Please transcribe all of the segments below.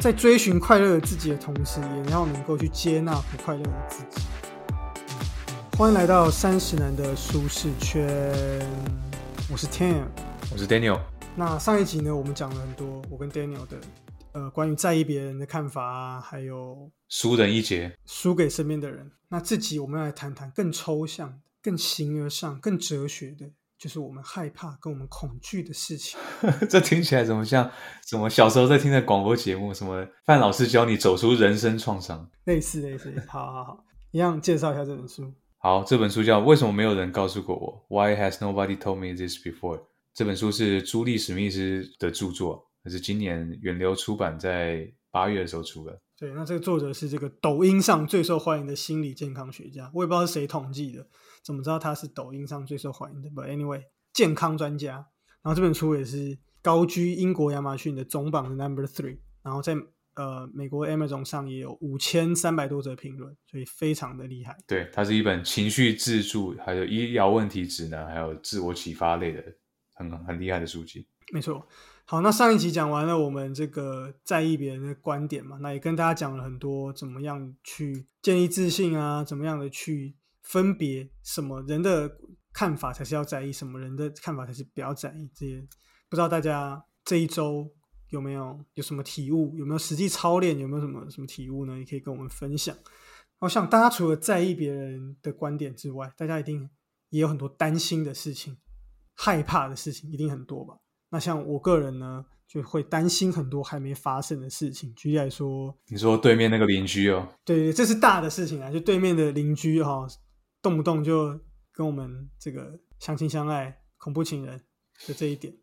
在追寻快乐的自己的同时，也要能够去接纳不快乐的自己。欢迎来到三十男的舒适圈，我是 Tam，我是 Daniel。那上一集呢，我们讲了很多我跟 Daniel 的呃关于在意别人的看法啊，还有输人一截，输给身边的人。那这集我们要来谈谈更抽象、更形而上、更哲学的，就是我们害怕跟我们恐惧的事情。这听起来怎么像什么小时候在听的广播节目？什么范老师教你走出人生创伤？类似类似，好好好，一样介绍一下这本书。好，这本书叫《为什么没有人告诉过我》？Why has nobody told me this before？这本书是朱莉史密斯的著作，它是今年远流出版在八月的时候出的。对，那这个作者是这个抖音上最受欢迎的心理健康学家，我也不知道是谁统计的，怎么知道他是抖音上最受欢迎的？But anyway，健康专家。然后这本书也是高居英国亚马逊的总榜的 Number Three，然后在。呃，美国 Amazon 上也有五千三百多则评论，所以非常的厉害。对，它是一本情绪自助，还有医疗问题指南，还有自我启发类的很很厉害的书籍。没错。好，那上一集讲完了我们这个在意别人的观点嘛，那也跟大家讲了很多怎么样去建立自信啊，怎么样的去分别什么人的看法才是要在意，什么人的看法才是不要在意。这些不知道大家这一周。有没有有什么体悟？有没有实际操练？有没有什么什么体悟呢？也可以跟我们分享。我想大家除了在意别人的观点之外，大家一定也有很多担心的事情、害怕的事情，一定很多吧？那像我个人呢，就会担心很多还没发生的事情。举例来说，你说对面那个邻居哦，对，这是大的事情啊，就对面的邻居哈，动不动就跟我们这个相亲相爱、恐怖情人就这一点。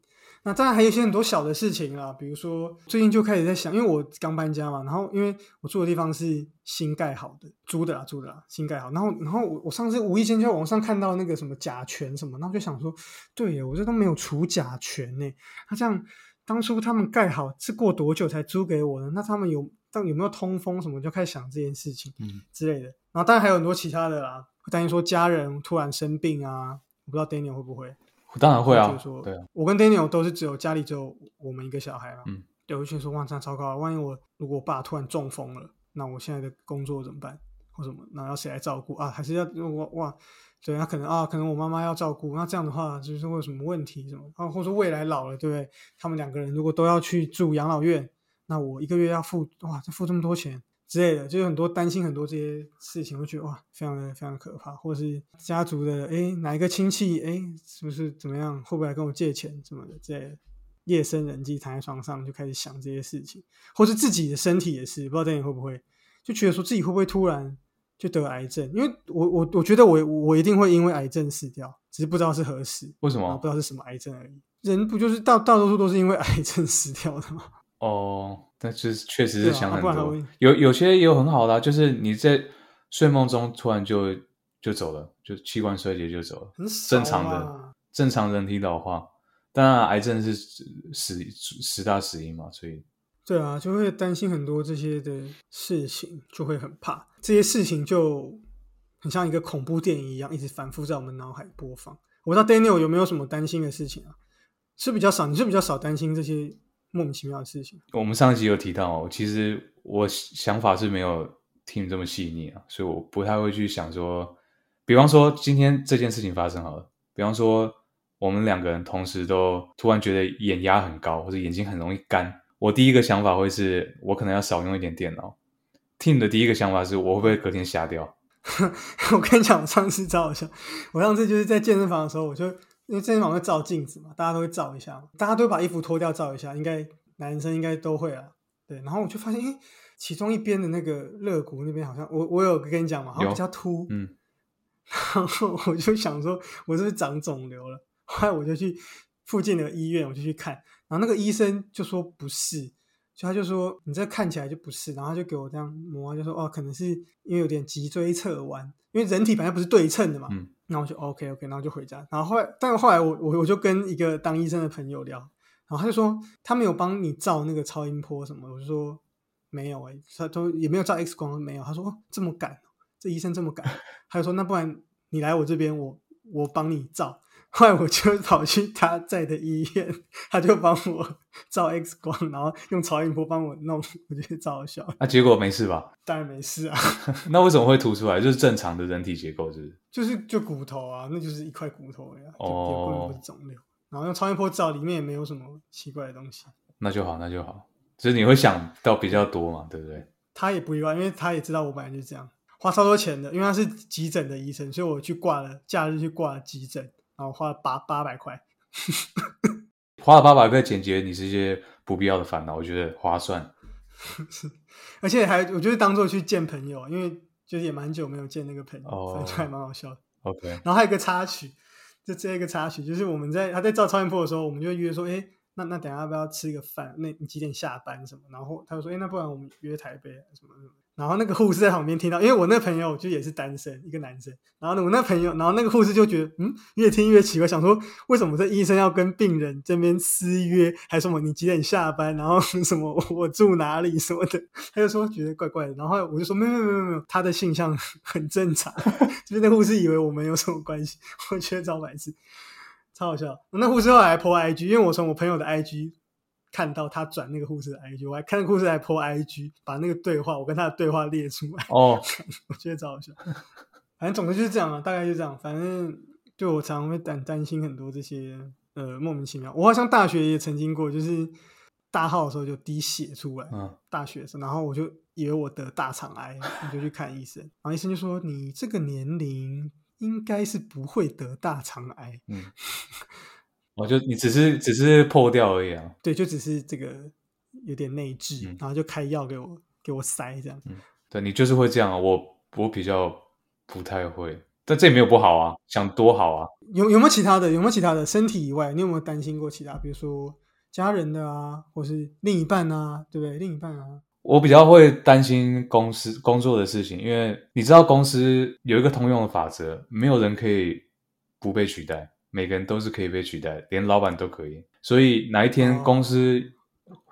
那当然还有一些很多小的事情啦，比如说最近就开始在想，因为我刚搬家嘛，然后因为我住的地方是新盖好的，租的啦，租的啦，新盖好。然后，然后我我上次无意间在网上看到那个什么甲醛什么，然后就想说，对我这都没有除甲醛呢。那这样当初他们盖好是过多久才租给我呢？那他们有但有没有通风什么？就开始想这件事情，嗯之类的。然后当然还有很多其他的啦，担心说家人突然生病啊，我不知道 Daniel 会不会。当然会啊，就说对啊，我跟 Daniel 都是只有家里只有我们一个小孩嘛。嗯，有一群说哇，这样糟糕，万一我如果我爸突然中风了，那我现在的工作怎么办？或什么？那要谁来照顾啊？还是要我哇？对，那可能啊，可能我妈妈要照顾，那这样的话就是会有什么问题？什么啊？或者说未来老了，对不对？他们两个人如果都要去住养老院，那我一个月要付哇，这付这么多钱？之类的，就是很多担心，很多这些事情，会觉得哇，非常的非常可怕，或者是家族的，哎，哪一个亲戚，哎，是不是怎么样，会不会来跟我借钱什么的？在夜深人静躺在床上就开始想这些事情，或是自己的身体也是，不知道等你会不会，就觉得说自己会不会突然就得癌症？因为我我我觉得我我一定会因为癌症死掉，只是不知道是何时，为什么不知道是什么癌症而已。人不就是大大多数都是因为 癌症死掉的吗？哦，但是确实是想很多，有有些也有很好的，就是你在睡梦中突然就就走了，就器官衰竭就走了，很正常的正常人体老化。当然，癌症是十十大死因嘛，所以对啊，就会担心很多这些的事情，就会很怕这些事情，就很像一个恐怖电影一样，一直反复在我们脑海播放。我不知道 Daniel 有没有什么担心的事情啊？是比较少，你是比较少担心这些。莫名其妙的事情。我们上一集有提到哦，其实我想法是没有听这么细腻啊，所以我不太会去想说，比方说今天这件事情发生好了，比方说我们两个人同时都突然觉得眼压很高，或者眼睛很容易干，我第一个想法会是我可能要少用一点电脑。听的第一个想法是我会不会隔天瞎掉？我跟你讲，我上次照一下，我上次就是在健身房的时候，我就。因为健身房会照镜子嘛，大家都会照一下嘛，大家都把衣服脱掉照一下，应该男生应该都会啊。对，然后我就发现，哎，其中一边的那个肋骨那边好像，我我有跟你讲嘛，好像比较凸，嗯，然后我就想说，我是不是长肿瘤了？后来我就去附近的医院，我就去看，然后那个医生就说不是，就他就说你这看起来就不是，然后他就给我这样摸，就说哦，可能是因为有点脊椎侧弯，因为人体本来不是对称的嘛。那我就 OK OK，然后就回家。然后后来，但是后来我我我就跟一个当医生的朋友聊，然后他就说他没有帮你照那个超音波什么。我就说没有哎，他都也没有照 X 光，没有。他说这么赶，这医生这么赶。他就说那不然你来我这边，我我帮你照。后来我就跑去他在的医院，他就帮我照 X 光，然后用超音波帮我弄，我觉得超好笑。那、结果没事吧？当然没事啊，那为什么会凸出来？就是正常的人体结构，是？就是就骨头啊，那就是一块骨头呀，就不能不是肿瘤。然后用超音波照，里面也没有什么奇怪的东西。那就好，那就好。就是你会想到比较多嘛，对不对？他也不意外，因为他也知道我本来就是这样，花超多钱的。因为他是急诊的医生，所以我去挂了假日去挂了急诊，然后花了八八百块。花了八百块解决你这些不必要的烦恼，我觉得划算。是而且还我就是当做去见朋友，因为就是也蛮久没有见那个朋友，哦所以就还蛮好笑的。OK，然后还有一个插曲，就这一个插曲，就是我们在他在照超音波的时候，我们就约说，哎，那那等下要不要吃个饭？那你几点下班什么？然后他就说，哎，那不然我们约台北什么什么。然后那个护士在旁边听到，因为我那朋友就也是单身，一个男生。然后呢，我那朋友，然后那个护士就觉得，嗯，越听越奇怪，想说为什么这医生要跟病人这边私约，还什么你几点下班，然后 什么我住哪里什么的，他就说觉得怪怪的。然后我就说没有没有没有没有，他的性向 很正常，就是那护士以为我们有什么关系，我觉得超白痴，超好笑。那护士后来破 IG，因为我从我朋友的 IG 看到他转那个护士的 IG，我还看那个护士还 po IG，把那个对话我跟他的对话列出来，哦，我觉得超好笑。反正总之就是这样啊，大概就这样。反正就我常常会担担心很多这些呃莫名其妙。我好像大学也曾经过，就是大号的时候就滴血出来，嗯，大学生，然后我就以为我得大肠癌，我就去看医生，然后医生就说你这个年龄应该是不会得大肠癌，嗯，我就你只是只是破掉而已啊。对，就只是这个有点内痔，嗯然后就开药给我给我塞这样。对你就是会这样啊，我我比较不太会，但这也没有不好啊，想多好啊。有有没有其他的？有没有其他的？身体以外，你有没有担心过其他？比如说家人的啊，或是另一半啊，对不对？另一半啊，我比较会担心公司工作的事情，因为你知道公司有一个通用的法则，没有人可以不被取代，每个人都是可以被取代，连老板都可以。所以哪一天哦公司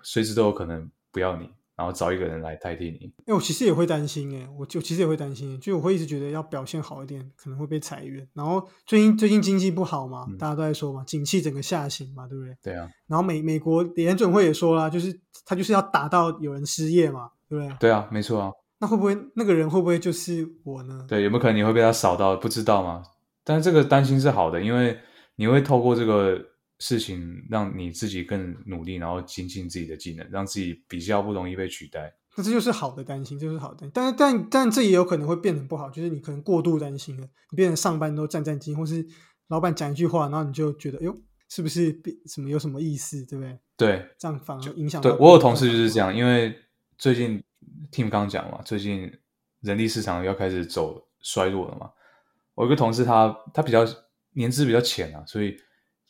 随时都有可能不要你，然后找一个人来代替你。哎，我其实也会担心，哎，我就其实也会担心，就我会一直觉得要表现好一点，可能会被裁员。然后最近最近经济不好嘛，嗯大家都在说嘛，景气整个下行嘛，对不对？对啊，然后美美国联准会也说啦，就是他就是要打到有人失业嘛，对不对？对啊，没错啊。那会不会那个人会不会就是我呢？对，有没有可能你会被他扫到？不知道吗？但是这个担心是好的，因为你会透过这个事情让你自己更努力，然后精进自己的技能，让自己比较不容易被取代。那这就是好的担心，这就是好的担心。但是但但这也有可能会变成不好，就是你可能过度担心了，你变成上班都战战兢兢，或是老板讲一句话，然后你就觉得，哎呦，是不是变什么有什么意思，对不对？对，这样反而影响到对我有同事就是这样，因为最近 Team 刚讲嘛，最近人力市场要开始走衰落了嘛。我一个同事他他比较年资比较浅啊，所以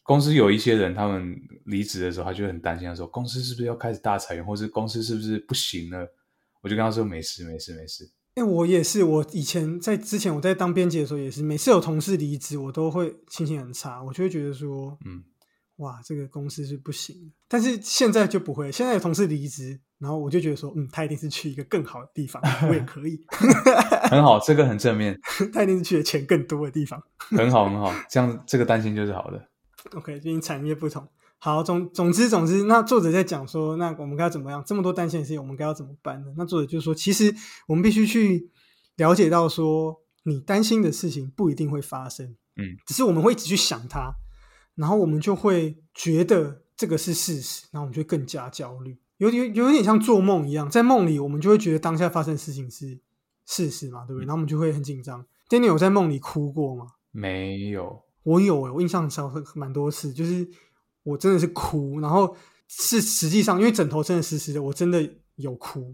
公司有一些人他们离职的时候，他就很担心，他说公司是不是要开始大裁员，或是公司是不是不行了？我就跟他说没事没事没事。哎、我也是，我以前在之前我在当编辑的时候也是，每次有同事离职，我都会心情很差，我就会觉得说，嗯，哇，这个公司是不行。但是现在就不会，现在有同事离职，然后我就觉得说，嗯，他一定是去一个更好的地方，我也可以，很好，这个很正面，他一定是去的钱更多的地方。很好很好，这样这个担心就是好的。OK，毕竟产业不同。好，总总之总之，那作者在讲说，那我们该要怎么样？这么多担心的事情，我们该要怎么办呢？那作者就说，其实我们必须去了解到说，你担心的事情不一定会发生，嗯，只是我们会一直去想它，然后我们就会觉得这个是事实，然后我们就会更加焦虑，有有有点像做梦一样，在梦里我们就会觉得当下发生的事情是事实嘛，对不对？然后我们就会很紧张。Daniel 有在梦里哭过吗？没有，我有诶、我印象很蛮多次，就是我真的是哭，然后是实际上因为枕头真的湿湿的，我真的有哭。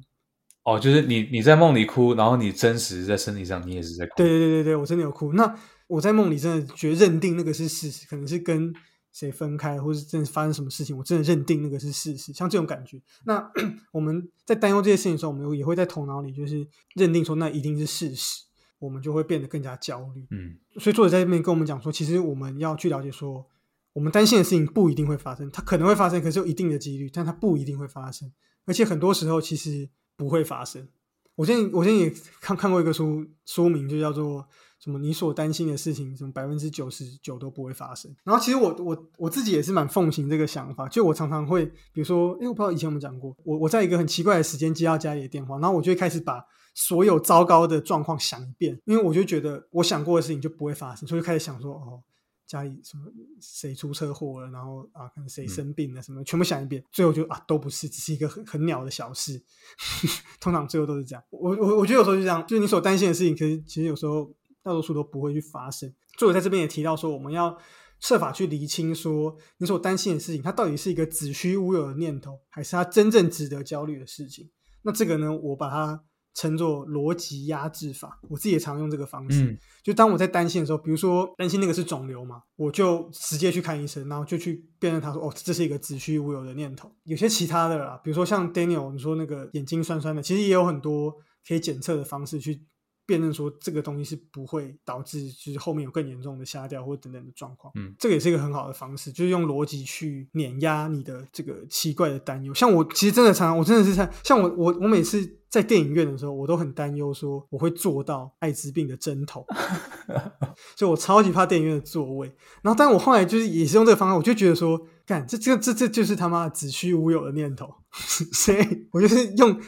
哦，就是你你在梦里哭，然后你真实在身体上你也是在哭。对对对对对，我真的有哭。那我在梦里真的觉得认定那个是事实，可能是跟谁分开，或是真的发生什么事情，我真的认定那个是事实，像这种感觉。那 我们在担忧这些事情的时候，我们也会在头脑里就是认定说那一定是事实，我们就会变得更加焦虑。嗯，所以作者在这边跟我们讲说，其实我们要去了解说，我们担心的事情不一定会发生，它可能会发生，可是有一定的几率，但它不一定会发生，而且很多时候其实不会发生。我之前我之前也看看过一个书，书名就叫做《什么你所担心的事情，什么百分之九十九都不会发生。然后其实我我我自己也是蛮奉行这个想法，就我常常会，比如说，哎，我不知道以前有没有讲过，我我在一个很奇怪的时间接到家里的电话，然后我就会开始把所有糟糕的状况想一遍，因为我就觉得我想过的事情就不会发生，所以就开始想说，哦。家里什么谁出车祸了，然后啊，可能谁生病了，什么全部想一遍，最后就啊都不是，只是一个很很鸟的小事。通常最后都是这样。我我我觉得有时候就这样，就是你所担心的事情，可是其实有时候大多数都不会去发生。作者在这边也提到说，我们要设法去厘清，说你所担心的事情，它到底是一个子虚乌有的念头，还是它真正值得焦虑的事情？那这个呢，我把它。称作逻辑压制法，我自己也常用这个方式。就当我在担心的时候，比如说担心那个是肿瘤嘛，我就直接去看医生，然后就去辨认他说：“哦，这是一个子虚乌有的念头。”有些其他的啦，比如说像 Daniel 你说那个眼睛酸酸的，其实也有很多可以检测的方式去。辨认说这个东西是不会导致就是后面有更严重的瞎掉或等等的状况，嗯，这个也是一个很好的方式，就是用逻辑去碾压你的这个奇怪的担忧。像我其实真的常常，我真的是像像我我我每次在电影院的时候，我都很担忧说我会坐到艾滋病的针头，就我超级怕电影院的座位。然后，但我后来就是也是用这个方法，我就觉得说，干这这这这就是他妈子虚乌有的念头，所以我就是用。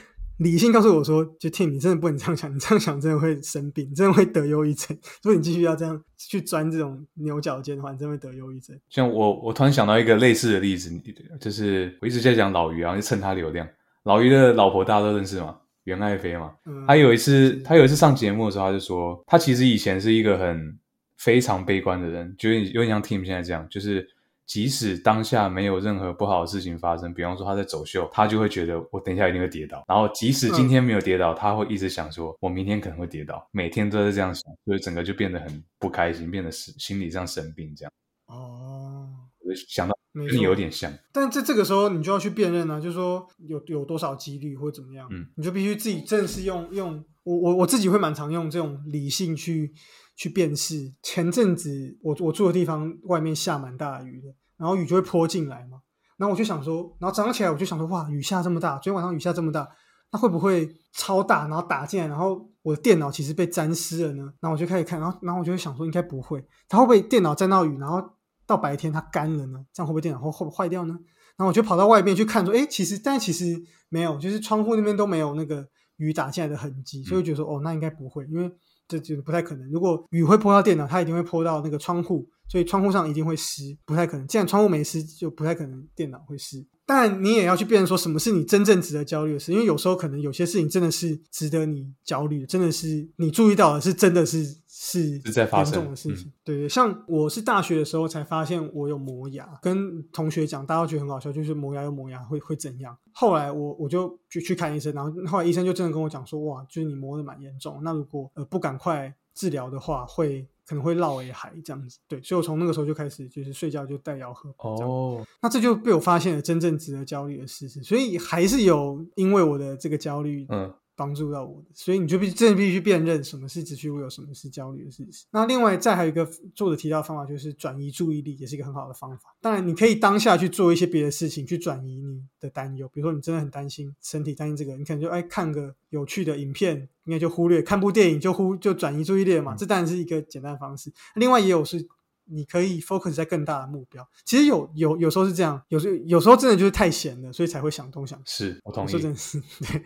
理性告诉我说：“就 Tim，你真的不能这样想，你这样想真的会生病，真的会得忧郁症。如果你继续要这样去钻这种牛角尖的话，你真的会得忧郁症。”像我，我突然想到一个类似的例子，就是我一直在讲老于啊，就蹭他流量。老于的老婆大家都认识嘛，袁爱妃嘛。他有一次，他有一次上节目的时候，他就说，他其实以前是一个很非常悲观的人，就是有点像 Tim 现在这样，就是。即使当下没有任何不好的事情发生，比方说他在走秀，他就会觉得我等一下一定会跌倒。然后即使今天没有跌倒，他会一直想说，我明天可能会跌倒，每天都在这样想，所以整个就变得很不开心，变得是心理上生病这样。哦，我想到跟你有点像，但在这个时候你就要去辨认啊，就是说有有多少几率或怎么样，嗯，你就必须自己正式用用我我我自己会蛮常用这种理性去去辨识。前阵子我我住的地方外面下蛮大雨的。然后雨就会泼进来嘛，然后我就想说，然后早上起来我就想说，哇，雨下这么大，昨天晚上雨下这么大，那会不会超大，然后打进来，然后我的电脑其实被沾湿了呢？然后我就开始看，然后然后我就会想说，应该不会，它会不会电脑沾到雨，然后到白天它干了呢？这样会不会电脑会会坏掉呢？然后我就跑到外面去看，说，哎，其实但其实没有，就是窗户那边都没有那个雨打进来的痕迹，所以觉得说，哦，那应该不会，因为这就不太可能。如果雨会泼到电脑，它一定会泼到那个窗户。所以窗户上一定会湿，不太可能。既然窗户没湿，就不太可能电脑会湿。但你也要去辨认说什么是你真正值得焦虑的事，因为有时候可能有些事情真的是值得你焦虑的，真的是你注意到的是真的是是严重的事情。对对，像我是大学的时候才发现我有磨牙，跟同学讲，大家都觉得很好笑，就是磨牙又磨牙会会怎样？后来我我就去去看医生，然后后来医生就真的跟我讲说，哇，就是你磨的蛮严重，那如果呃不赶快治疗的话，会。可能会落尾海这样子，对，所以我从那个时候就开始，就是睡觉就带药喝。哦，那这就被我发现了真正值得焦虑的事实，所以还是有因为我的这个焦虑，嗯。帮助到我的，所以你就必真的必须辨认什么是只需我有，什么是焦虑的事情。那另外再还有一个作者提到方法，就是转移注意力，也是一个很好的方法。当然，你可以当下去做一些别的事情，去转移你的担忧。比如说，你真的很担心身体，担心这个，你可能就哎看个有趣的影片，应该就忽略；看部电影就忽就转移注意力嘛。这当然是一个简单的方式。另外也有是你可以 focus 在更大的目标。其实有有有时候是这样，有时候有时候真的就是太闲了，所以才会想东想西。是我同意，真的是 对。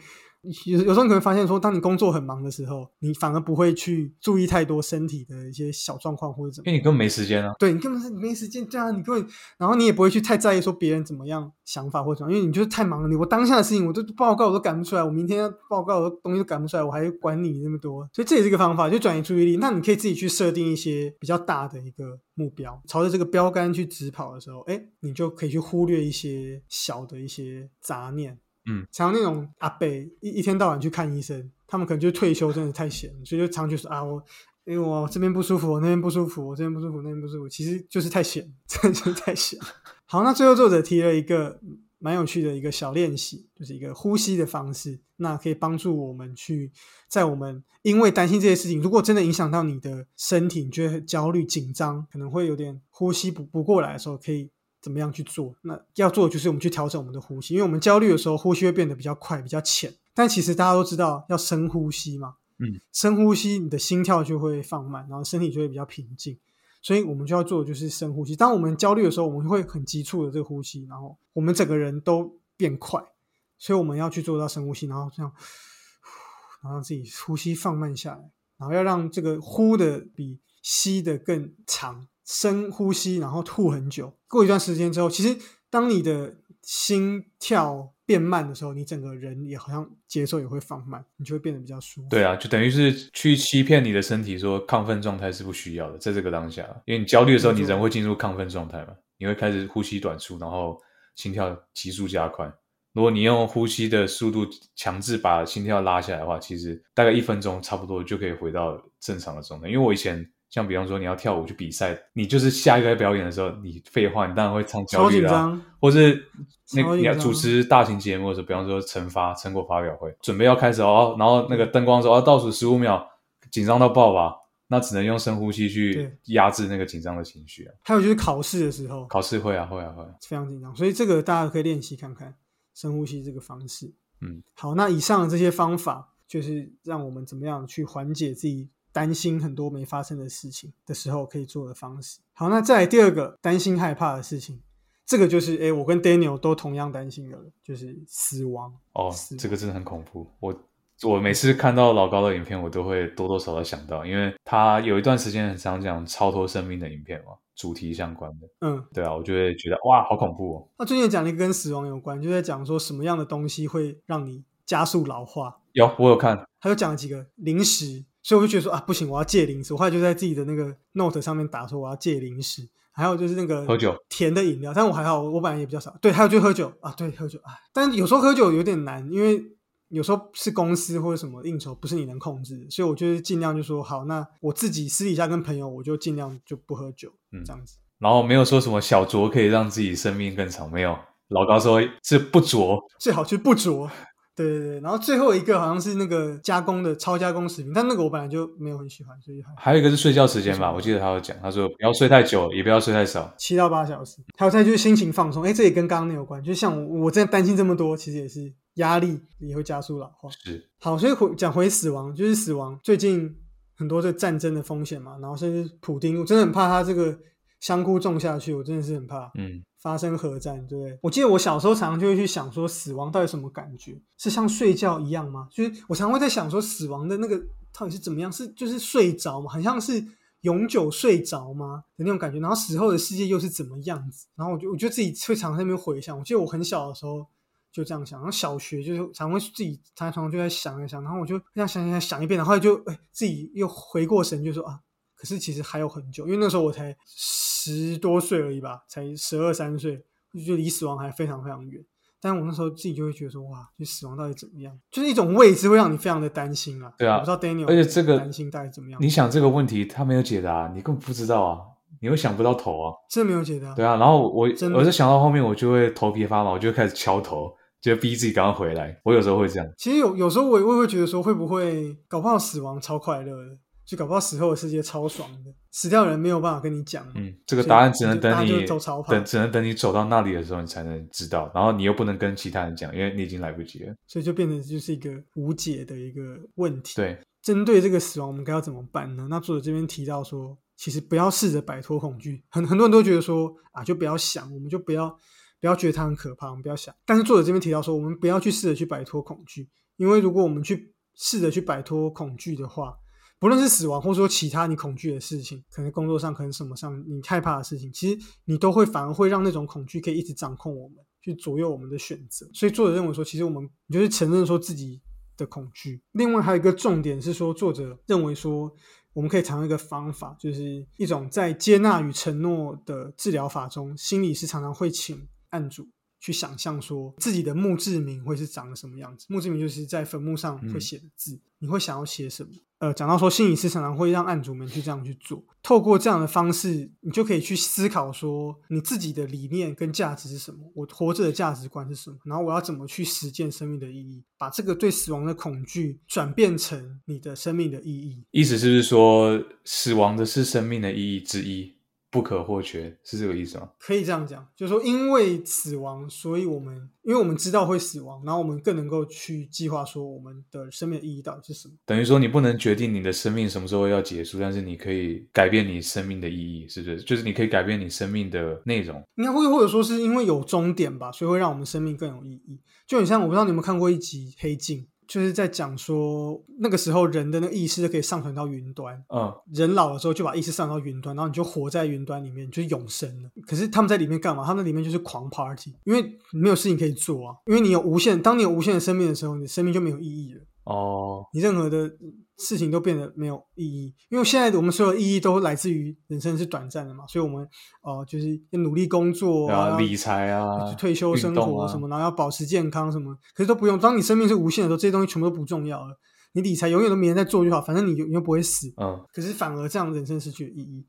有有时候你会发现，说当你工作很忙的时候，你反而不会去注意太多身体的一些小状况或者怎么，因为你根本没时间啊。对你根本是没时间，这样你根本，然后你也不会去太在意说别人怎么样想法或者怎么，因为你就是太忙了。你我当下的事情，我都报告我都赶不出来，我明天要报告的东西都赶不出来，我还管你那么多。所以这也是一个方法，就转移注意力。那你可以自己去设定一些比较大的一个目标，朝着这个标杆去直跑的时候，哎，你就可以去忽略一些小的一些杂念。嗯，常那种阿伯一一天到晚去看医生，他们可能就退休，真的太闲，所以就常就说啊，我因为我这边不舒服，我那边不舒服，我这边不舒服，那边不舒服，其实就是太闲，真的就是太闲。好，那最后作者提了一个蛮有趣的一个小练习，就是一个呼吸的方式，那可以帮助我们去在我们因为担心这些事情，如果真的影响到你的身体，你觉得很焦虑紧张，可能会有点呼吸不不过来的时候，可以。怎么样去做？那要做的就是我们去调整我们的呼吸，因为我们焦虑的时候，呼吸会变得比较快、比较浅。但其实大家都知道要深呼吸嘛，嗯，深呼吸，你的心跳就会放慢，然后身体就会比较平静。所以我们就要做的就是深呼吸。当我们焦虑的时候，我们会很急促的这个呼吸，然后我们整个人都变快。所以我们要去做到深呼吸，然后这样，然后让自己呼吸放慢下来，然后要让这个呼的比吸的更长。深呼吸，然后吐很久。过一段时间之后，其实当你的心跳变慢的时候，你整个人也好像节奏也会放慢，你就会变得比较舒服。对啊，就等于是去欺骗你的身体，说亢奋状态是不需要的，在这个当下，因为你焦虑的时候，你人会进入亢奋状态嘛，你会开始呼吸短促，然后心跳急速加快。如果你用呼吸的速度强制把心跳拉下来的话，其实大概一分钟差不多就可以回到正常的状态。因为我以前像比方说你要跳舞去比赛，你就是下一个表演的时候，你废话，你当然会唱焦虑啦，或是那你要主持大型节目的时候，比方说成发成果发表会，准备要开始哦，然后那个灯光说哦倒数十五秒，紧张到爆吧，那只能用深呼吸去压制那个紧张的情绪啊。还有就是考试的时候，考试会啊会啊会，非常紧张，所以这个大家可以练习看看。深呼吸这个方式，嗯，好，那以上的这些方法就是让我们怎么样去缓解自己担心很多没发生的事情的时候可以做的方式。好，那再来第二个担心害怕的事情，这个就是哎，我跟 Daniel 都同样担心的，就是死亡。哦，这个真的很恐怖。我我每次看到老高的影片，我都会多多少少想到，因为他有一段时间很常讲超脱生命的影片嘛。主题相关的，嗯，对啊，我就会觉得哇，好恐怖哦。他最近讲了一个跟死亡有关，就在讲说什么样的东西会让你加速老化。有，我有看。他就讲了几个零食，所以我就觉得说啊，不行，我要戒零食。我后来就在自己的那个 note 上面打说我要戒零食，还有就是那个喝酒甜的饮料，但我还好，我本来也比较少。对，还有就喝酒啊，对，喝酒啊，但有时候喝酒有点难，因为。有时候是公司或者什么应酬，不是你能控制，所以我就是尽量就说好，那我自己私底下跟朋友，我就尽量就不喝酒，嗯，这样子。然后没有说什么小酌可以让自己生命更长，没有。老高说是不酌，最好是不酌。对对对。然后最后一个好像是那个加工的超加工食品，但那个我本来就没有很喜欢，所以还还有一个是睡觉时间吧，我记得他有讲，他说不要睡太久，也不要睡太少，七到八小时。还有再就是心情放松，哎，这也跟刚刚那有关，就像我我真的担心这么多，其实也是。压力也会加速老化。是好，所以回讲回死亡，就是死亡。最近很多这战争的风险嘛，然后甚至普丁，我真的很怕他这个香菇种下去，我真的是很怕。嗯，发生核战，对不对？我记得我小时候常常就会去想说，死亡到底什么感觉？是像睡觉一样吗？就是我常会在想说，死亡的那个到底是怎么样？是就是睡着吗？很像是永久睡着吗的那种感觉？然后死后的世界又是怎么样子？然后我就我觉得自己会常在那边回想。我记得我很小的时候。就这样想，然后小学就是常会自己常常就在想一想，然后我就这样想想想一遍，然后就哎自己又回过神，就说啊，可是其实还有很久，因为那时候我才十多岁而已吧，才十二三岁，就离死亡还非常非常远。但我那时候自己就会觉得说，哇，就死亡到底怎么样？就是一种未知，会让你非常的担心啊。对啊，我不知道 Daniel，而且这个担心到底怎么样？你想这个问题，他没有解答，你根本不知道啊，你会想不到头啊，真的没有解答。对啊，然后我我是想到后面，我就会头皮发麻，我就开始敲头。就逼自己赶快回来，我有时候会这样。其实有有时候我我也会觉得说，会不会搞不好死亡超快乐的，就搞不好死后的世界超爽的，死掉人没有办法跟你讲。嗯，这个答案只能等你等，只能等你走到那里的时候，你才能知道。然后你又不能跟其他人讲，因为你已经来不及了。所以就变成就是一个无解的一个问题。对，针对这个死亡，我们该要怎么办呢？那作者这边提到说，其实不要试着摆脱恐惧。很很多人都觉得说啊，就不要想，我们就不要。不要觉得它很可怕，我们不要想。但是作者这边提到说，我们不要去试着去摆脱恐惧，因为如果我们去试着去摆脱恐惧的话，不论是死亡，或者说其他你恐惧的事情，可能工作上，可能什么上你害怕的事情，其实你都会反而会让那种恐惧可以一直掌控我们，去左右我们的选择。所以作者认为说，其实我们你就是承认说自己的恐惧。另外还有一个重点是说，作者认为说，我们可以尝试一个方法，就是一种在接纳与承诺的治疗法中，心理师常常会请。案主去想象说自己的墓志铭会是长什么样子？墓志铭就是在坟墓上会写的字，你会想要写什么？呃，讲到说心理师常常会让案主们去这样去做，透过这样的方式，你就可以去思考说你自己的理念跟价值是什么？我活着的价值观是什么？然后我要怎么去实践生命的意义？把这个对死亡的恐惧转变成你的生命的意义。意思是不是说死亡的是生命的意义之一？不可或缺，是这个意思吗？可以这样讲，就是说，因为死亡，所以我们因为我们知道会死亡，然后我们更能够去计划说我们的生命的意义到底是什么。等于说，你不能决定你的生命什么时候要结束，但是你可以改变你生命的意义，是不是？就是你可以改变你生命的内容。应该会或者说是因为有终点吧，所以会让我们生命更有意义。就很像我不知道你有没有看过一集《黑镜》。就是在讲说，那个时候人的那个意识可以上传到云端。嗯，人老了之后就把意识上到云端，然后你就活在云端里面，就是永生了。可是他们在里面干嘛？他们里面就是狂 party，因为没有事情可以做啊。因为你有无限，当你有无限的生命的时候，你的生命就没有意义了。哦，你任何的事情都变得没有意义，因为现在我们所有意义都来自于人生是短暂的嘛，所以我们呃就是要努力工作啊，理财啊，退休生活什么，然后要保持健康什么，可是都不用。当你生命是无限的时候，这些东西全部都不重要了。你理财永远都没人在做就好，反正你永远不会死。嗯，可是反而这样人生失去了意义，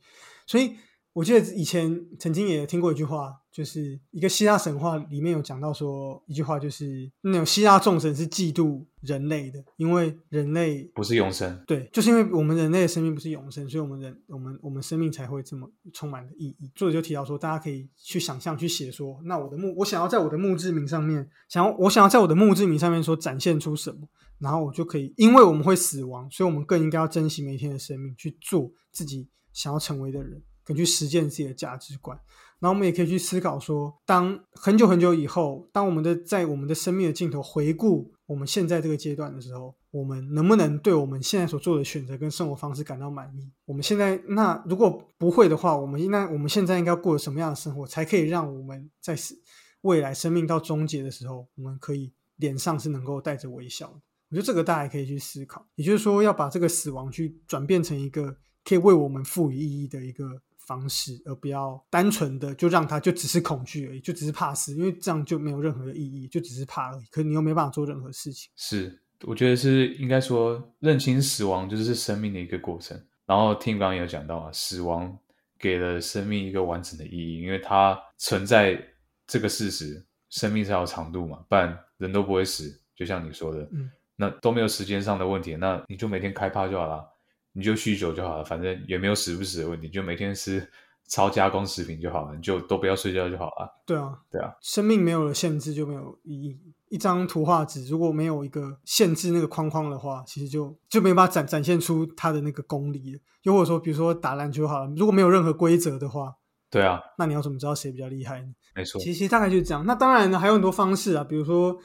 所以。我记得以前曾经也听过一句话，就是一个希腊神话里面有讲到说一句话，就是那种希腊众神是嫉妒人类的，因为人类不是永生。对，就是因为我们人类的生命不是永生，所以我们人我们我们生命才会这么充满了意义。作者就提到说，大家可以去想象去写说，那我的墓，我想要在我的墓志铭上面，想要我想要在我的墓志铭上面说展现出什么，然后我就可以，因为我们会死亡，所以我们更应该要珍惜每一天的生命，去做自己想要成为的人。可去实践自己的价值观，然后我们也可以去思考说，当很久很久以后，当我们的在我们的生命的尽头回顾我们现在这个阶段的时候，我们能不能对我们现在所做的选择跟生活方式感到满意？我们现在那如果不会的话，我们那我们现在应该过什么样的生活，才可以让我们在死未来生命到终结的时候，我们可以脸上是能够带着微笑的？我觉得这个大家也可以去思考，也就是说，要把这个死亡去转变成一个可以为我们赋予意义的一个。方式，而不要单纯的就让他就只是恐惧而已，就只是怕死，因为这样就没有任何的意义，就只是怕而已。可你又没办法做任何事情。是，我觉得是应该说认清死亡就是生命的一个过程。然后听刚刚有讲到啊，死亡给了生命一个完整的意义，因为它存在这个事实，生命才有长度嘛，不然人都不会死。就像你说的，嗯，那都没有时间上的问题，那你就每天开趴就好了。你就酗酒就好了，反正也没有死不死的问题，就每天吃超加工食品就好了，你就都不要睡觉就好了。对啊，对啊，生命没有了限制就没有意义。一张图画纸如果没有一个限制那个框框的话，其实就就没办法展展现出它的那个功力。又或者说，比如说打篮球好了，如果没有任何规则的话，对啊，那你要怎么知道谁比较厉害呢？没错，其实大概就是这样。那当然呢，还有很多方式啊，比如说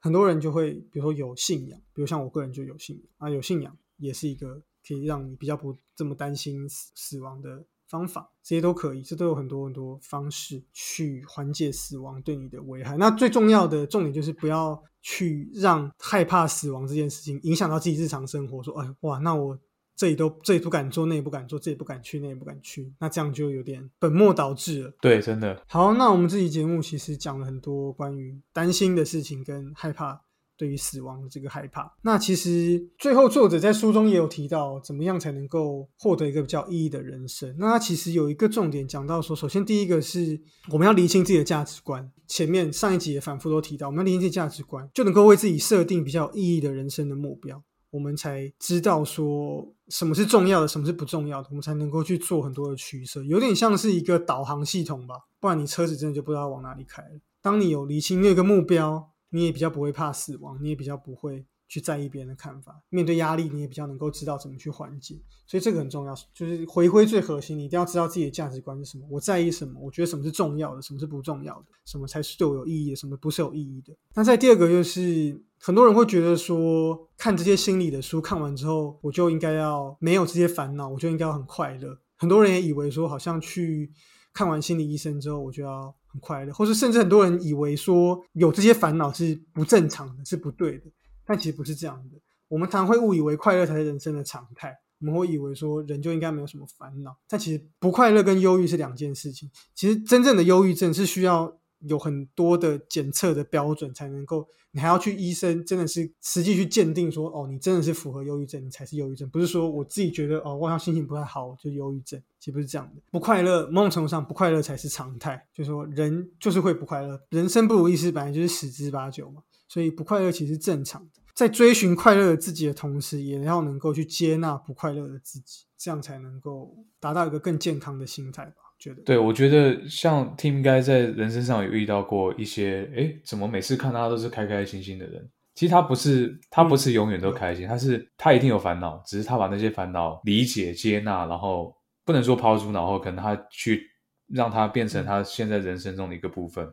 很多人就会，比如说有信仰，比如像我个人就有信仰啊，有信仰也是一个。可以让你比较不这么担心死死亡的方法，这些都可以，这都有很多很多方式去缓解死亡对你的危害。那最重要的重点就是不要去让害怕死亡这件事情影响到自己日常生活。说，哎，哇，那我这里都这里不敢做，那也不敢做，这也不敢去，那也不敢去，那这样就有点本末倒置了。对，真的。好，那我们这期节目其实讲了很多关于担心的事情跟害怕。对于死亡的这个害怕，那其实最后作者在书中也有提到，怎么样才能够获得一个比较意义的人生。那他其实有一个重点讲到说，首先第一个是我们要厘清自己的价值观。前面上一集也反复都提到，我们要厘清自己价值观，就能够为自己设定比较有意义的人生的目标，我们才知道说什么是重要的，什么是不重要的，我们才能够去做很多的取舍。有点像是一个导航系统吧，不然你车子真的就不知道往哪里开。当你有厘清那个目标。你也比较不会怕死亡，你也比较不会去在意别人的看法。面对压力，你也比较能够知道怎么去缓解。所以这个很重要，就是回归最核心，你一定要知道自己的价值观是什么。我在意什么？我觉得什么是重要的，什么是不重要的？什么才是对我有意义的？什么不是有意义的？那在第二个，就是很多人会觉得说，看这些心理的书，看完之后，我就应该要没有这些烦恼，我就应该要很快乐。很多人也以为说，好像去看完心理医生之后，我就要。快乐，或是甚至很多人以为说有这些烦恼是不正常的，是不对的，但其实不是这样的。我们常会误以为快乐才是人生的常态，我们会以为说人就应该没有什么烦恼，但其实不快乐跟忧郁是两件事情。其实真正的忧郁症是需要。有很多的检测的标准才能够，你还要去医生真的是实际去鉴定说，哦，你真的是符合忧郁症，你才是忧郁症，不是说我自己觉得哦，我好像心情不太好就忧郁症，其实不是这样的。不快乐，某种程度上不快乐才是常态，就是说人就是会不快乐，人生不如意事本来就是十之八九嘛，所以不快乐其实正常的。在追寻快乐的自己的同时，也要能够去接纳不快乐的自己，这样才能够达到一个更健康的心态吧。觉得对，我觉得像 Tim 应该在人生上有遇到过一些，哎，怎么每次看他都是开开心心的人？其实他不是，他不是永远都开心，他是他一定有烦恼，只是他把那些烦恼理解、接纳，然后不能说抛诸脑后，可能他去让他变成他现在人生中的一个部分，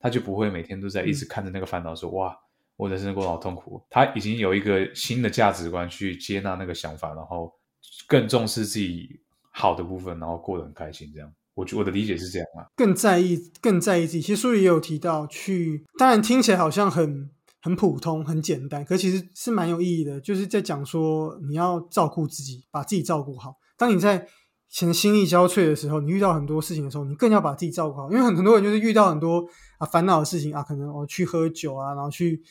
他就不会每天都在一直看着那个烦恼说哇，我人生过得好痛苦。他已经有一个新的价值观去接纳那个想法，然后更重视自己好的部分，然后过得很开心。这样，我觉我的理解是这样啊，更在意、更在意自己。其实书里也有提到，去当然听起来好像很。很普通，很简单，可其实是蛮有意义的。就是在讲说，你要照顾自己，把自己照顾好。当你在前心力交瘁的时候，你遇到很多事情的时候，你更要把自己照顾好。因为很很多人就是遇到很多啊烦恼的事情啊，可能我去喝酒啊，然后去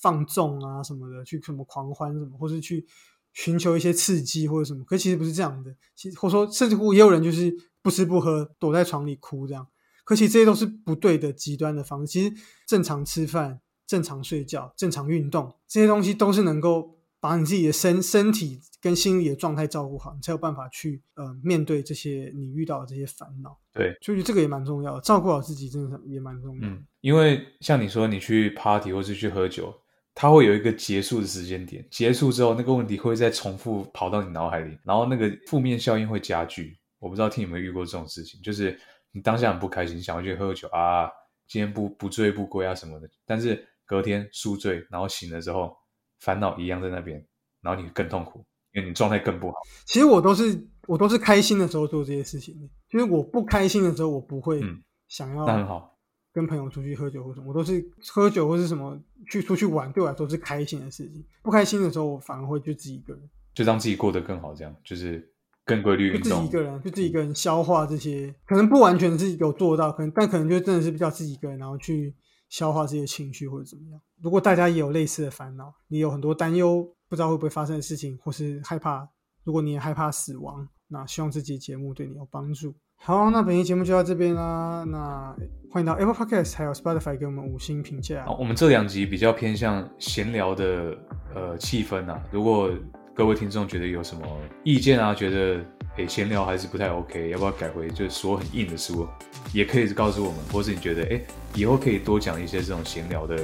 放纵啊什么的，去什么狂欢什么，或是去寻求一些刺激或者什么。可其实不是这样的，其实或者说甚至乎也有人就是不吃不喝，躲在床里哭这样。可其实这些都是不对的极端的方式。其实正常吃饭。正常睡觉、正常运动，这些东西都是能够把你自己的身身体跟心理的状态照顾好，你才有办法去呃面对这些你遇到的这些烦恼。对，所以这个也蛮重要的，照顾好自己真的也蛮重要。嗯，因为像你说，你去 party 或是去喝酒，它会有一个结束的时间点，结束之后那个问题会再重复跑到你脑海里，然后那个负面效应会加剧。我不知道听有没有遇过这种事情，就是你当下很不开心，想要去喝酒啊，今天不不醉不归啊什么的，但是。隔天宿醉，然后醒了之后，烦恼一样在那边，然后你更痛苦，因为你状态更不好。其实我都是我都是开心的时候做这些事情，就是我不开心的时候，我不会想要。那很好，跟朋友出去喝酒或什么，我都是喝酒或是什么去出去玩，对我来说是开心的事情。不开心的时候，我反而会就自己一个人，就让自己过得更好，这样就是更规律运动。自己一个人，就自己一个人消化这些，可能不完全是有做到，可能但可能就真的是比较自己一个人，然后去。消化这些情绪或者怎么样？如果大家也有类似的烦恼，你有很多担忧，不知道会不会发生的事情，或是害怕，如果你也害怕死亡，那希望这期节目对你有帮助。好，那本期节目就到这边啦。那欢迎到 Apple Podcast 还有 Spotify 给我们五星评价。我们这两集比较偏向闲聊的呃气氛啊，如果各位听众觉得有什么意见啊，觉得。诶，闲聊还是不太 OK，要不要改回就是说很硬的书，也可以告诉我们，或是你觉得诶，以后可以多讲一些这种闲聊的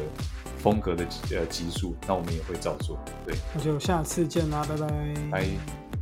风格的呃集数，那我们也会照做。对，那就下次见啦，拜拜。拜。